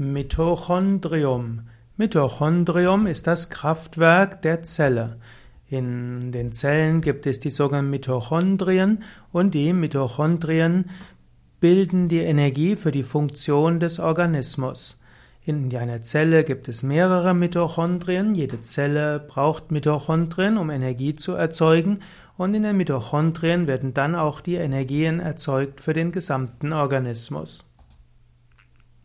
Mitochondrium. Mitochondrium ist das Kraftwerk der Zelle. In den Zellen gibt es die sogenannten Mitochondrien und die Mitochondrien bilden die Energie für die Funktion des Organismus. In einer Zelle gibt es mehrere Mitochondrien. Jede Zelle braucht Mitochondrien, um Energie zu erzeugen. Und in den Mitochondrien werden dann auch die Energien erzeugt für den gesamten Organismus.